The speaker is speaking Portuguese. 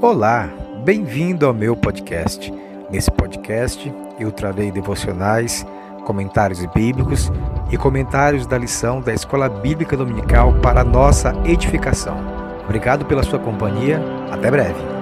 Olá, bem-vindo ao meu podcast. Nesse podcast eu trarei devocionais, comentários bíblicos e comentários da lição da Escola Bíblica Dominical para nossa edificação. Obrigado pela sua companhia. Até breve.